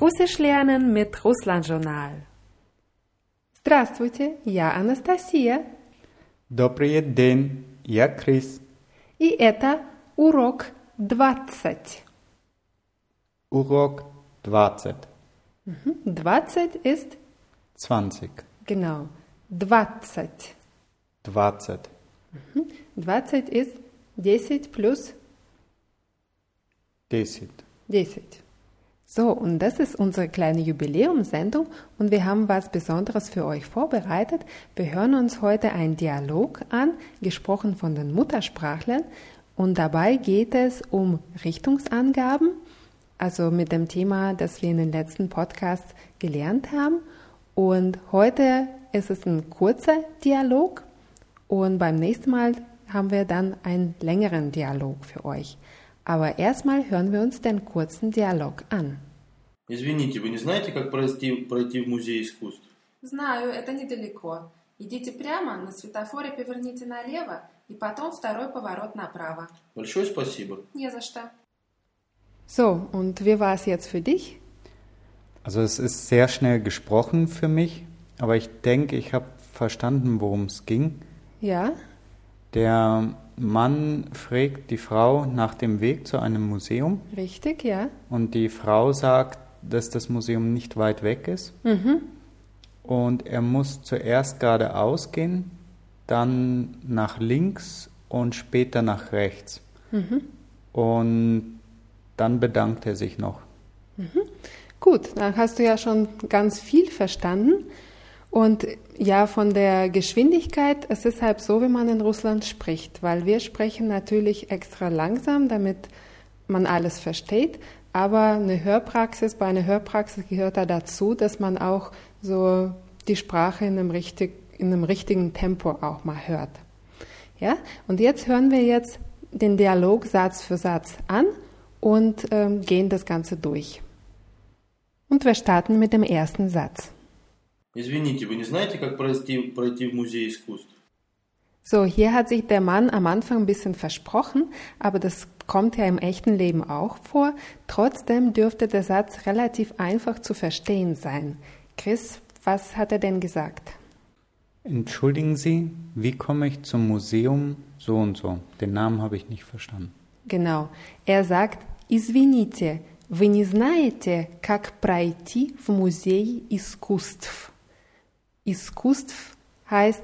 Russisch lernen mit Russland Journal. Здравствуйте, я Анастасия. Добрый день, я Крис. И это урок 20. Урок 20. 20 ist 20. genau 20. 20. 20 ist 10 plus 10. 10. So, und das ist unsere kleine Jubiläumsendung und wir haben was Besonderes für euch vorbereitet. Wir hören uns heute einen Dialog an, gesprochen von den Muttersprachlern und dabei geht es um Richtungsangaben, also mit dem Thema, das wir in den letzten Podcasts gelernt haben. Und heute ist es ein kurzer Dialog und beim nächsten Mal haben wir dann einen längeren Dialog für euch. Aber erstmal hören wir uns den kurzen Dialog an. Извините, вы не знаете, как пройти, пройти в музей искусств? Знаю, это недалеко. Идите прямо, на светофоре поверните налево, и потом второй поворот направо. Большое спасибо. Не за что. So, und wie war es jetzt für dich? Also es ist sehr schnell gesprochen für mich, aber ich denke, ich habe verstanden, worum es ging. Ja? Der Mann fragt die Frau nach dem Weg zu einem Museum Richtig, ja? und die Frau sagt, dass das Museum nicht weit weg ist. Mhm. Und er muss zuerst geradeaus gehen, dann nach links und später nach rechts. Mhm. Und dann bedankt er sich noch. Gut, dann hast du ja schon ganz viel verstanden. Und ja, von der Geschwindigkeit, es ist halt so, wie man in Russland spricht, weil wir sprechen natürlich extra langsam, damit man alles versteht. Aber eine Hörpraxis, bei einer Hörpraxis gehört da dazu, dass man auch so die Sprache in einem, richtig, in einem richtigen Tempo auch mal hört. Ja, und jetzt hören wir jetzt den Dialog Satz für Satz an und ähm, gehen das Ganze durch. Und wir starten mit dem ersten Satz. Извините, вы не знаете, как пройти, пройти в музей искусств? So, hier hat sich der Mann am Anfang ein bisschen versprochen, aber das kommt ja im echten Leben auch vor. Trotzdem dürfte der Satz relativ einfach zu verstehen sein. Chris, was hat er denn gesagt? Entschuldigen Sie, wie komme ich zum Museum so und so? Den Namen habe ich nicht verstanden. Genau. Er sagt, извините, вы не знаете, как пройти в музей искусств? Искусств heißt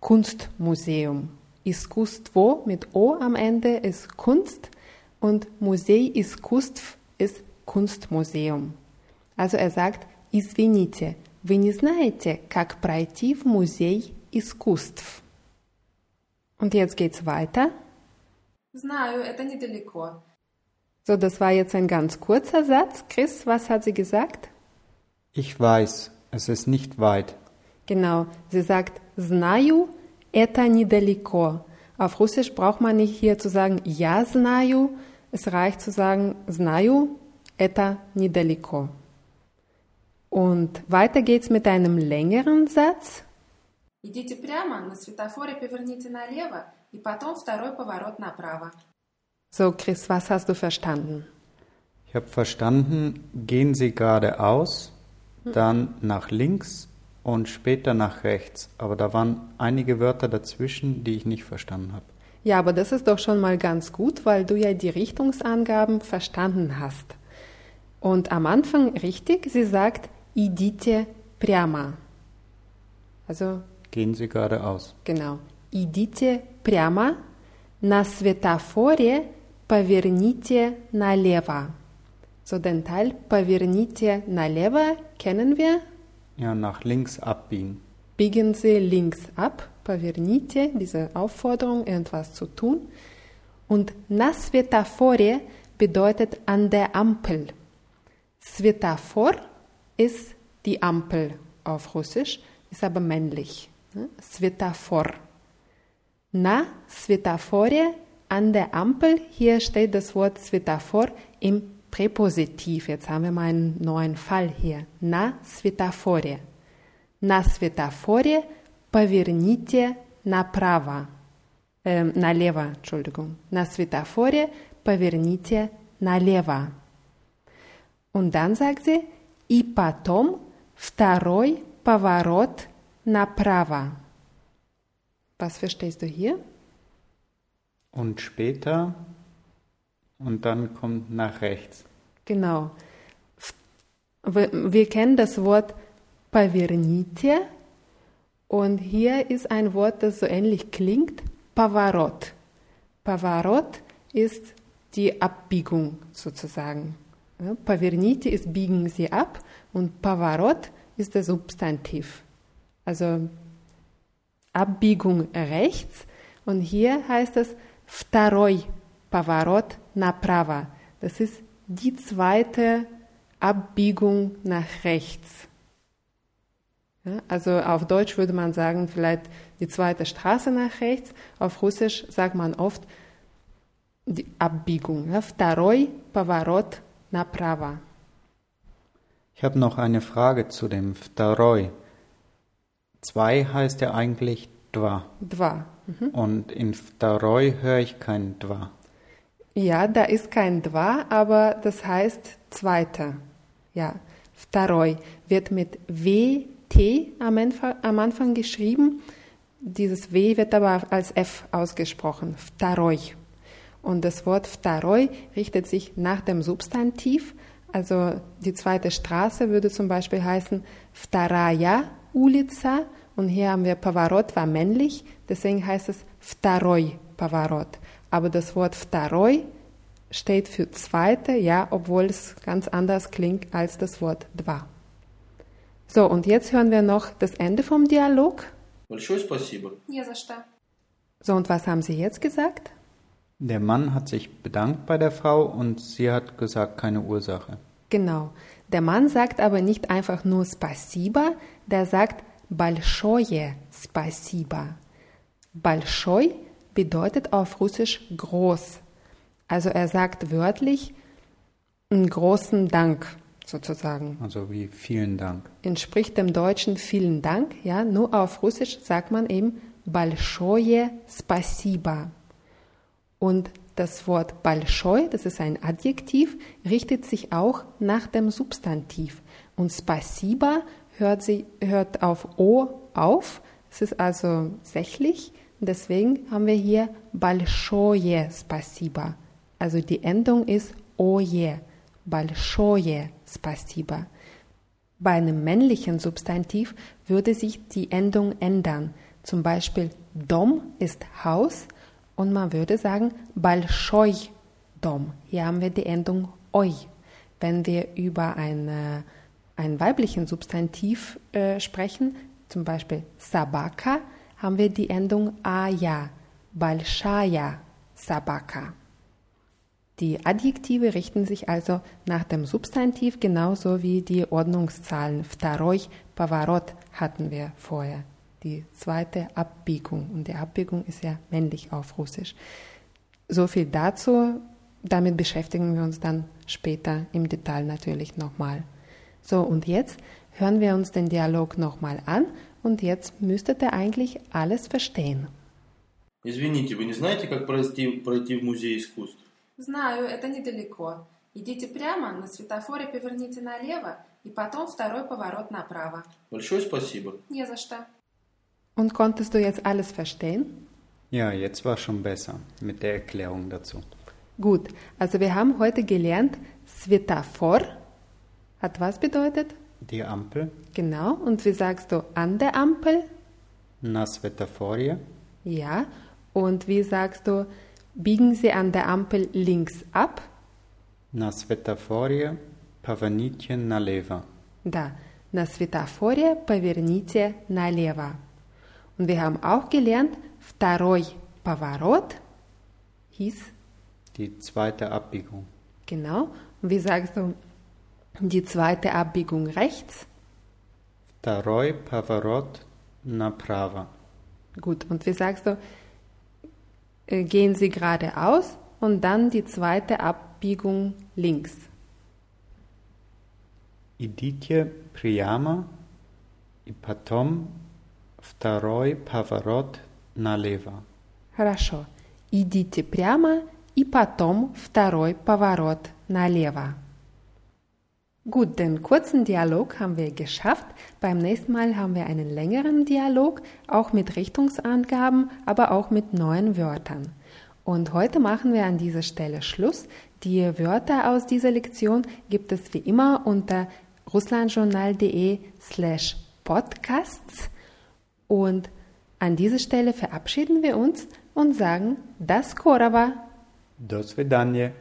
Kunstmuseum. Искусство mit O am Ende ist Kunst und Musei Искусств ist Kunstmuseum. Also er sagt, извините, вы не знаете, как пройти в музей искусств? Und jetzt geht's weiter. Знаю, это недалеко. So, das war jetzt ein ganz kurzer Satz. Chris, was hat sie gesagt? Ich weiß, es ist nicht weit. Genau, sie sagt, знаю, это недалеко. Auf Russisch braucht man nicht hier zu sagen, я знаю. Es reicht zu sagen, знаю, это недалеко. Und weiter geht's mit einem längeren Satz. Идите прямо, на светофоре поверните налево, и потом второй поворот направо. So, Chris, was hast du verstanden? Ich habe verstanden, gehen Sie geradeaus, dann nach links und später nach rechts. Aber da waren einige Wörter dazwischen, die ich nicht verstanden habe. Ja, aber das ist doch schon mal ganz gut, weil du ja die Richtungsangaben verstanden hast. Und am Anfang richtig, sie sagt, idite прямо. Also Gehen Sie geradeaus. Genau. Идите прямо. На светофоре поверните налево. So den Teil поверните налево kennen wir. Ja, nach links abbiegen. Biegen Sie links ab. Поверните, diese Aufforderung, irgendwas zu tun. Und на светофоре bedeutet an der Ampel. Svetafor ist die Ampel auf Russisch, ist aber männlich. ne? Svetafor. Na Svetafore an der Ampel, hier steht das Wort Svetafor im Präpositiv. Jetzt haben wir mal einen neuen Fall hier. На светофоре. На светофоре поверните направо. Ähm, налево, Entschuldigung. На светофоре поверните налево. Und dann sagt sie, и потом второй поворот направо. Was verstehst du hier? Und später und dann kommt nach rechts. Genau. Wir, wir kennen das Wort поверните und hier ist ein Wort, das so ähnlich klingt, Pavarot. Pavarot ist die Abbiegung sozusagen. Ja, Поверните ist biegen Sie ab und Pavarot ist der Substantiv. Also Abbiegung rechts und hier heißt es второй поворот направо. Das ist die zweite Abbiegung nach rechts. Ja, also auf Deutsch würde man sagen, vielleicht die zweite Straße nach rechts. Auf Russisch sagt man oft die Abbiegung. Ja, второй поворот направо. Ich habe noch eine Frage zu dem Vtaroi. Zwei heißt ja eigentlich Dva. Два. Und in Vtaroi höre ich kein Dva. Ja, da ist kein Dva, aber das heißt zweiter. Ja, второй wird mit W-T am Anfang, am Anfang geschrieben. Dieses W wird aber als F ausgesprochen. Второй. Und das Wort второй richtet sich nach dem Substantiv. Also die zweite Straße würde zum Beispiel heißen вторая улица. Und hier haben wir Поворот war männlich, deswegen heißt es второй поворот. Aber das Wort второй steht für zweite, ja, obwohl es ganz anders klingt als das Wort два. So, und jetzt hören wir noch das Ende vom Dialog. Большое спасибо. Не за что. So, und was haben Sie jetzt gesagt? Der Mann hat sich bedankt bei der Frau und sie hat gesagt, keine Ursache. Genau. Der Mann sagt aber nicht einfach nur спасибо, der sagt большое спасибо. Большой bedeutet auf Russisch groß. Also er sagt wörtlich einen großen Dank sozusagen. Also wie vielen Dank. Entspricht dem Deutschen vielen Dank, ja, nur auf Russisch sagt man eben большое спасибо. Und das Wort большой, das ist ein Adjektiv, richtet sich auch nach dem Substantiv. Und спасибо hört, sie, hört auf O auf. Es ist also sächlich. Deswegen haben wir hier большое спасибо. Also die Endung ist oje. Большое спасибо. Bei einem männlichen Substantiv würde sich die Endung ändern. Zum Beispiel Dom ist Haus und man würde sagen большой Dom. Hier haben wir die Endung oi. Wenn wir über eine, einen weiblichen Substantiv äh, sprechen, zum Beispiel Sabaka, haben wir die Endung Aya, Balshaya, Sabaka. Die Adjektive richten sich also nach dem Substantiv genauso wie die Ordnungszahlen Vtaroy, Pavarot hatten wir vorher. Die zweite Abbiegung und die Abbiegung ist ja männlich auf Russisch. So viel dazu. Damit beschäftigen wir uns dann später im Detail natürlich nochmal. So und jetzt hören wir uns den Dialog nochmal an Und jetzt müsstet ihr eigentlich alles verstehen. Извините, вы не знаете, как пройти, пройти в музей искусств? Знаю, это недалеко. Идите прямо, на светофоре поверните налево, и потом второй поворот направо. Большое спасибо. Не за что. Und konntest du jetzt alles verstehen? Ja, jetzt war schon besser mit der Erklärung dazu. Gut, also wir haben heute gelernt, Svetafor hat was bedeutet? Die Ampel, Genau, und wie sagst du an der Ampel? na svetaforie, Ja, und wie sagst du, biegen Sie an der Ampel links ab? na svetaforie pavanitje naleva. Да, на светофоре поверните налево. Und wir haben auch gelernt, второй поворот hieß, Die zweite Abbiegung. genau, und wie sagst du, die zweite Abbiegung rechts? Второй поворот направо. Gut, und wie sagst du, äh, gehen Sie geradeaus und dann die zweite Abbiegung links. Идите прямо и потом второй поворот налево. Хорошо. Идите прямо и потом второй поворот налево. Gut, den kurzen Dialog haben wir geschafft. Beim nächsten Mal haben wir einen längeren Dialog, auch mit Richtungsangaben, aber auch mit neuen Wörtern. Und heute machen wir an dieser Stelle Schluss. Die Wörter aus dieser Lektion gibt es wie immer unter russlandjournal.de slash podcasts. Und an dieser Stelle verabschieden wir uns und sagen Das Korava. До свидания.